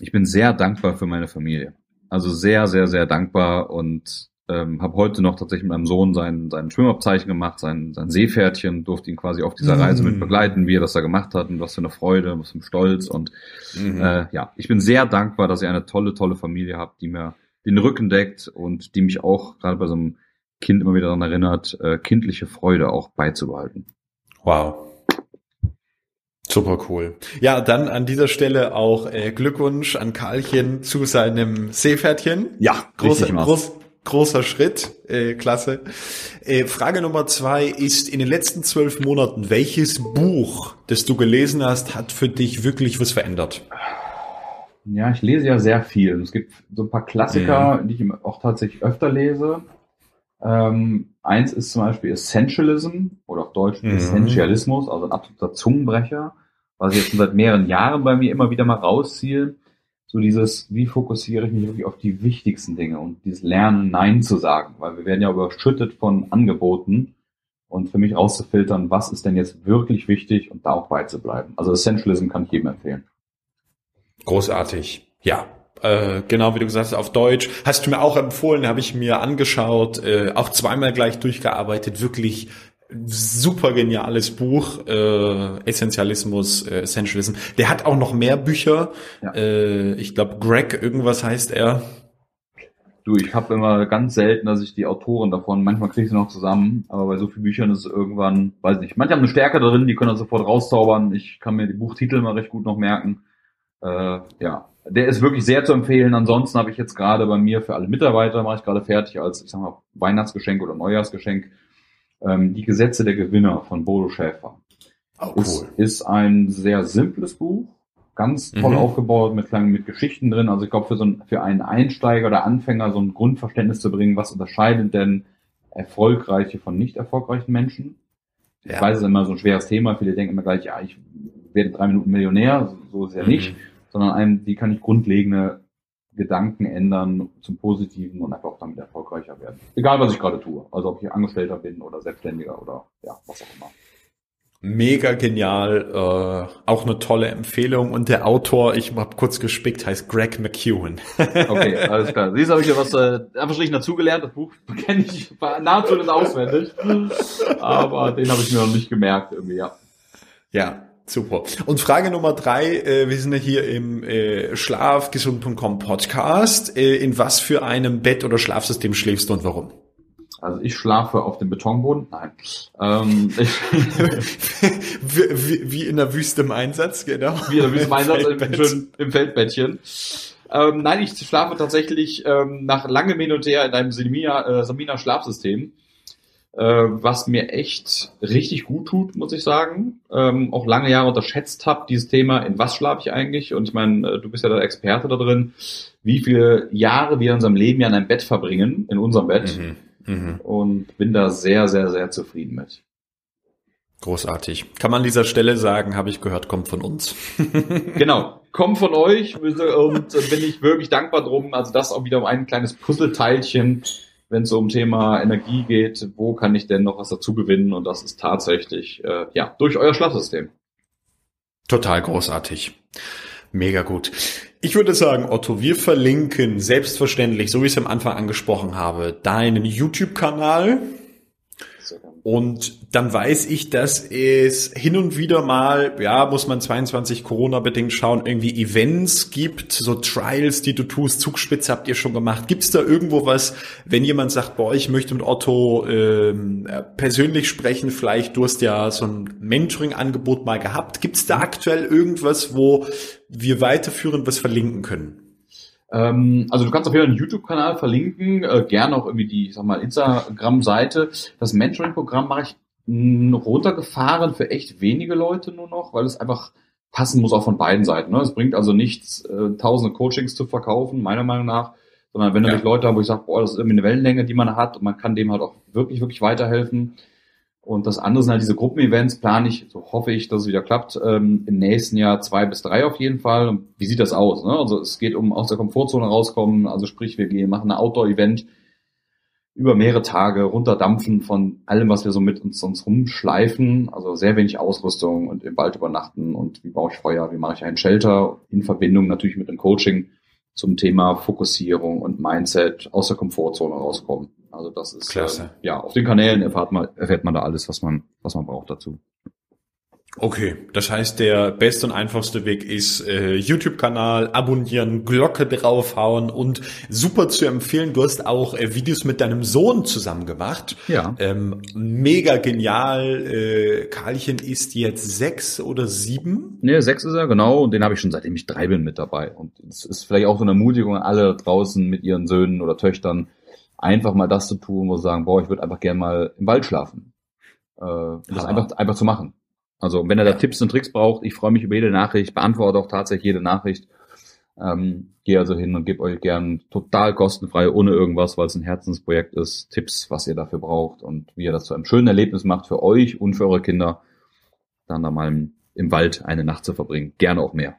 Ich bin sehr dankbar für meine Familie. Also sehr, sehr, sehr dankbar und ähm, habe heute noch tatsächlich mit meinem Sohn sein, sein Schwimmabzeichen gemacht, sein, sein Seepferdchen, durfte ihn quasi auf dieser Reise mit mm. begleiten, wie er das da gemacht hat und was für eine Freude, was für ein Stolz. Und mhm. äh, ja, ich bin sehr dankbar, dass ich eine tolle, tolle Familie habe, die mir den Rücken deckt und die mich auch gerade bei so einem Kind immer wieder daran erinnert, äh, kindliche Freude auch beizubehalten. Wow. Super cool. Ja, dann an dieser Stelle auch äh, Glückwunsch an Karlchen zu seinem Seepferdchen. Ja, großer, groß, großer Schritt, äh, klasse. Äh, Frage Nummer zwei ist, in den letzten zwölf Monaten, welches Buch, das du gelesen hast, hat für dich wirklich was verändert? Ja, ich lese ja sehr viel. Es gibt so ein paar Klassiker, mhm. die ich auch tatsächlich öfter lese. Ähm, eins ist zum Beispiel Essentialism oder auf Deutsch mhm. Essentialismus, also ein absoluter Zungenbrecher, was ich jetzt schon seit mehreren Jahren bei mir immer wieder mal rausziehe. So dieses, wie fokussiere ich mich wirklich auf die wichtigsten Dinge und dieses Lernen, Nein zu sagen, weil wir werden ja überschüttet von Angeboten und für mich rauszufiltern, was ist denn jetzt wirklich wichtig und da auch beizubleiben. Also Essentialism kann ich jedem empfehlen. Großartig. Ja, äh, genau wie du gesagt hast, auf Deutsch. Hast du mir auch empfohlen, habe ich mir angeschaut, äh, auch zweimal gleich durchgearbeitet, wirklich super geniales Buch, äh, Essentialismus, äh, Essentialism. Der hat auch noch mehr Bücher. Ja. Äh, ich glaube, Greg, irgendwas heißt er. Du, ich habe immer ganz selten, dass ich die Autoren davon, manchmal kriege ich sie noch zusammen, aber bei so vielen Büchern ist es irgendwann, weiß nicht, manche haben eine Stärke drin, die können das sofort rauszaubern. Ich kann mir die Buchtitel mal recht gut noch merken. Äh, ja, der ist wirklich sehr zu empfehlen. Ansonsten habe ich jetzt gerade bei mir für alle Mitarbeiter, mache ich gerade fertig als, ich sag mal, Weihnachtsgeschenk oder Neujahrsgeschenk, ähm, Die Gesetze der Gewinner von Bodo Schäfer. Oh, cool. Ist, ist ein sehr simples Buch, ganz toll mhm. aufgebaut mit kleinen, mit Geschichten drin. Also ich glaube, für so ein, für einen Einsteiger oder Anfänger so ein Grundverständnis zu bringen, was unterscheidet denn erfolgreiche von nicht erfolgreichen Menschen? Ja. Ich weiß, es ist immer so ein schweres Thema. Viele denken immer gleich, ja, ich werde drei Minuten Millionär. So ist es ja mhm. nicht. Sondern einem, wie kann ich grundlegende Gedanken ändern zum Positiven und einfach auch damit erfolgreicher werden. Egal, was ich gerade tue. Also ob ich Angestellter bin oder Selbstständiger oder ja, was auch immer. Mega genial, äh, auch eine tolle Empfehlung. Und der Autor, ich habe kurz gespickt, heißt Greg McEwen. okay, alles klar. Siehst habe ich ja was äh, Anführungsstrichen dazugelernt. Das Buch kenne ich nahezu auswendig. Aber den habe ich mir noch nicht gemerkt irgendwie, ja. Ja, Super. Und Frage Nummer drei, äh, wir sind ja hier im äh, schlafgesund.com Podcast. Äh, in was für einem Bett oder Schlafsystem schläfst du und warum? Also ich schlafe auf dem Betonboden. Nein. Ähm, wie, wie, in der Wüste im Einsatz, genau. Wie in der Wüste im Einsatz, im, im Feldbettchen. Ähm, nein, ich schlafe tatsächlich ähm, nach langem Hin und Her in einem Samina, äh, Samina Schlafsystem was mir echt richtig gut tut, muss ich sagen. Ähm, auch lange Jahre unterschätzt habe, dieses Thema, in was schlafe ich eigentlich? Und ich meine, äh, du bist ja der Experte da drin, wie viele Jahre wir in unserem Leben ja in einem Bett verbringen, in unserem Bett. Mhm. Mhm. Und bin da sehr, sehr, sehr zufrieden mit. Großartig. Kann man an dieser Stelle sagen, habe ich gehört, kommt von uns. genau, kommt von euch und bin ich wirklich dankbar drum. Also das auch wieder um ein kleines Puzzleteilchen wenn es um Thema Energie geht, wo kann ich denn noch was dazu gewinnen? Und das ist tatsächlich äh, ja durch euer Schlafsystem. Total großartig. Mega gut. Ich würde sagen, Otto, wir verlinken selbstverständlich, so wie ich es am Anfang angesprochen habe, deinen YouTube-Kanal, und dann weiß ich, dass es hin und wieder mal, ja, muss man 22 Corona-bedingt schauen, irgendwie Events gibt, so Trials, die du tust, Zugspitze habt ihr schon gemacht. Gibt es da irgendwo was, wenn jemand sagt, boah, ich möchte mit Otto ähm, persönlich sprechen, vielleicht du hast ja so ein Mentoring-Angebot mal gehabt. Gibt es da aktuell irgendwas, wo wir weiterführend was verlinken können? Ähm, also du kannst auf jeden Fall einen YouTube-Kanal verlinken, äh, gerne auch irgendwie die, ich sag mal, Instagram-Seite. Das Mentoring-Programm mache ich runtergefahren für echt wenige Leute nur noch, weil es einfach passen muss auch von beiden Seiten. Ne? Es bringt also nichts, äh, tausende Coachings zu verkaufen, meiner Meinung nach, sondern wenn ja. du Leute haben, wo ich sage, boah, das ist irgendwie eine Wellenlänge, die man hat und man kann dem halt auch wirklich, wirklich weiterhelfen, und das andere sind halt diese Gruppenevents, plane ich, so hoffe ich, dass es wieder klappt, ähm, im nächsten Jahr zwei bis drei auf jeden Fall. Wie sieht das aus? Ne? Also es geht um aus der Komfortzone rauskommen, also sprich, wir gehen, machen ein Outdoor-Event über mehrere Tage runterdampfen von allem, was wir so mit uns sonst rumschleifen. Also sehr wenig Ausrüstung und im Wald übernachten und wie baue ich Feuer, wie mache ich einen Shelter in Verbindung natürlich mit dem Coaching zum Thema Fokussierung und Mindset aus der Komfortzone rauskommen. Also das ist Klasse. Äh, ja auf den Kanälen erfahrt man, erfährt man da alles, was man was man braucht dazu. Okay, das heißt, der beste und einfachste Weg ist äh, YouTube-Kanal, abonnieren, Glocke draufhauen und super zu empfehlen. Du hast auch äh, Videos mit deinem Sohn zusammen gemacht. Ja. Ähm, mega genial. Äh, Karlchen ist jetzt sechs oder sieben. Nee, sechs ist er, genau. Und den habe ich schon seitdem ich drei bin mit dabei. Und es ist vielleicht auch so eine Ermutigung an alle draußen mit ihren Söhnen oder Töchtern einfach mal das zu tun, wo sie sagen, boah, ich würde einfach gerne mal im Wald schlafen. Äh, das einfach, einfach zu machen. Also wenn er da Tipps und Tricks braucht, ich freue mich über jede Nachricht, beantworte auch tatsächlich jede Nachricht. Ähm, gehe also hin und gebe euch gern total kostenfrei, ohne irgendwas, weil es ein Herzensprojekt ist, Tipps, was ihr dafür braucht und wie ihr das zu einem schönen Erlebnis macht für euch und für eure Kinder, dann da mal im, im Wald eine Nacht zu verbringen. Gerne auch mehr.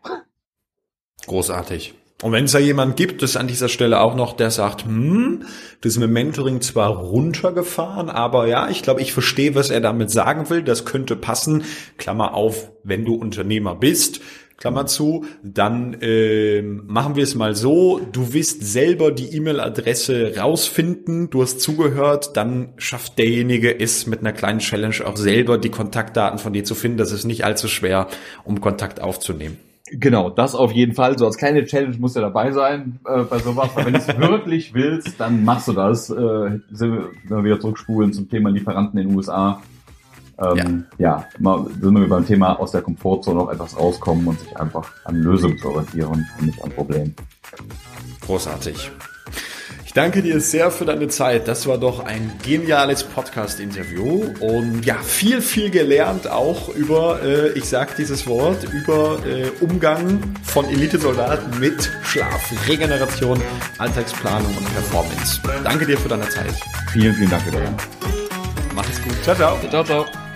Großartig. Und wenn es da jemand gibt, das an dieser Stelle auch noch, der sagt, hm, das ist mit Mentoring zwar runtergefahren, aber ja, ich glaube, ich verstehe, was er damit sagen will, das könnte passen. Klammer auf, wenn du Unternehmer bist, Klammer zu, dann äh, machen wir es mal so, du wirst selber die E-Mail-Adresse rausfinden, du hast zugehört, dann schafft derjenige es mit einer kleinen Challenge auch selber die Kontaktdaten von dir zu finden. Das ist nicht allzu schwer, um Kontakt aufzunehmen. Genau, das auf jeden Fall. So als kleine Challenge muss ja dabei sein äh, bei sowas. Aber wenn du es wirklich willst, dann machst du das. Äh, wir, wenn wir wieder zurückspulen zum Thema Lieferanten in den USA. Ähm, ja, ja mal, sind wir beim Thema aus der Komfortzone noch etwas rauskommen und sich einfach an Lösungen zu orientieren und nicht an Problemen. Großartig. Ich danke dir sehr für deine Zeit. Das war doch ein geniales Podcast-Interview und ja, viel, viel gelernt auch über, äh, ich sag dieses Wort, über äh, Umgang von Elitesoldaten mit Schlaf, Regeneration, Alltagsplanung und Performance. Danke dir für deine Zeit. Vielen, vielen Dank, Julian. Mach es gut. Ciao, ciao. Ciao, ciao.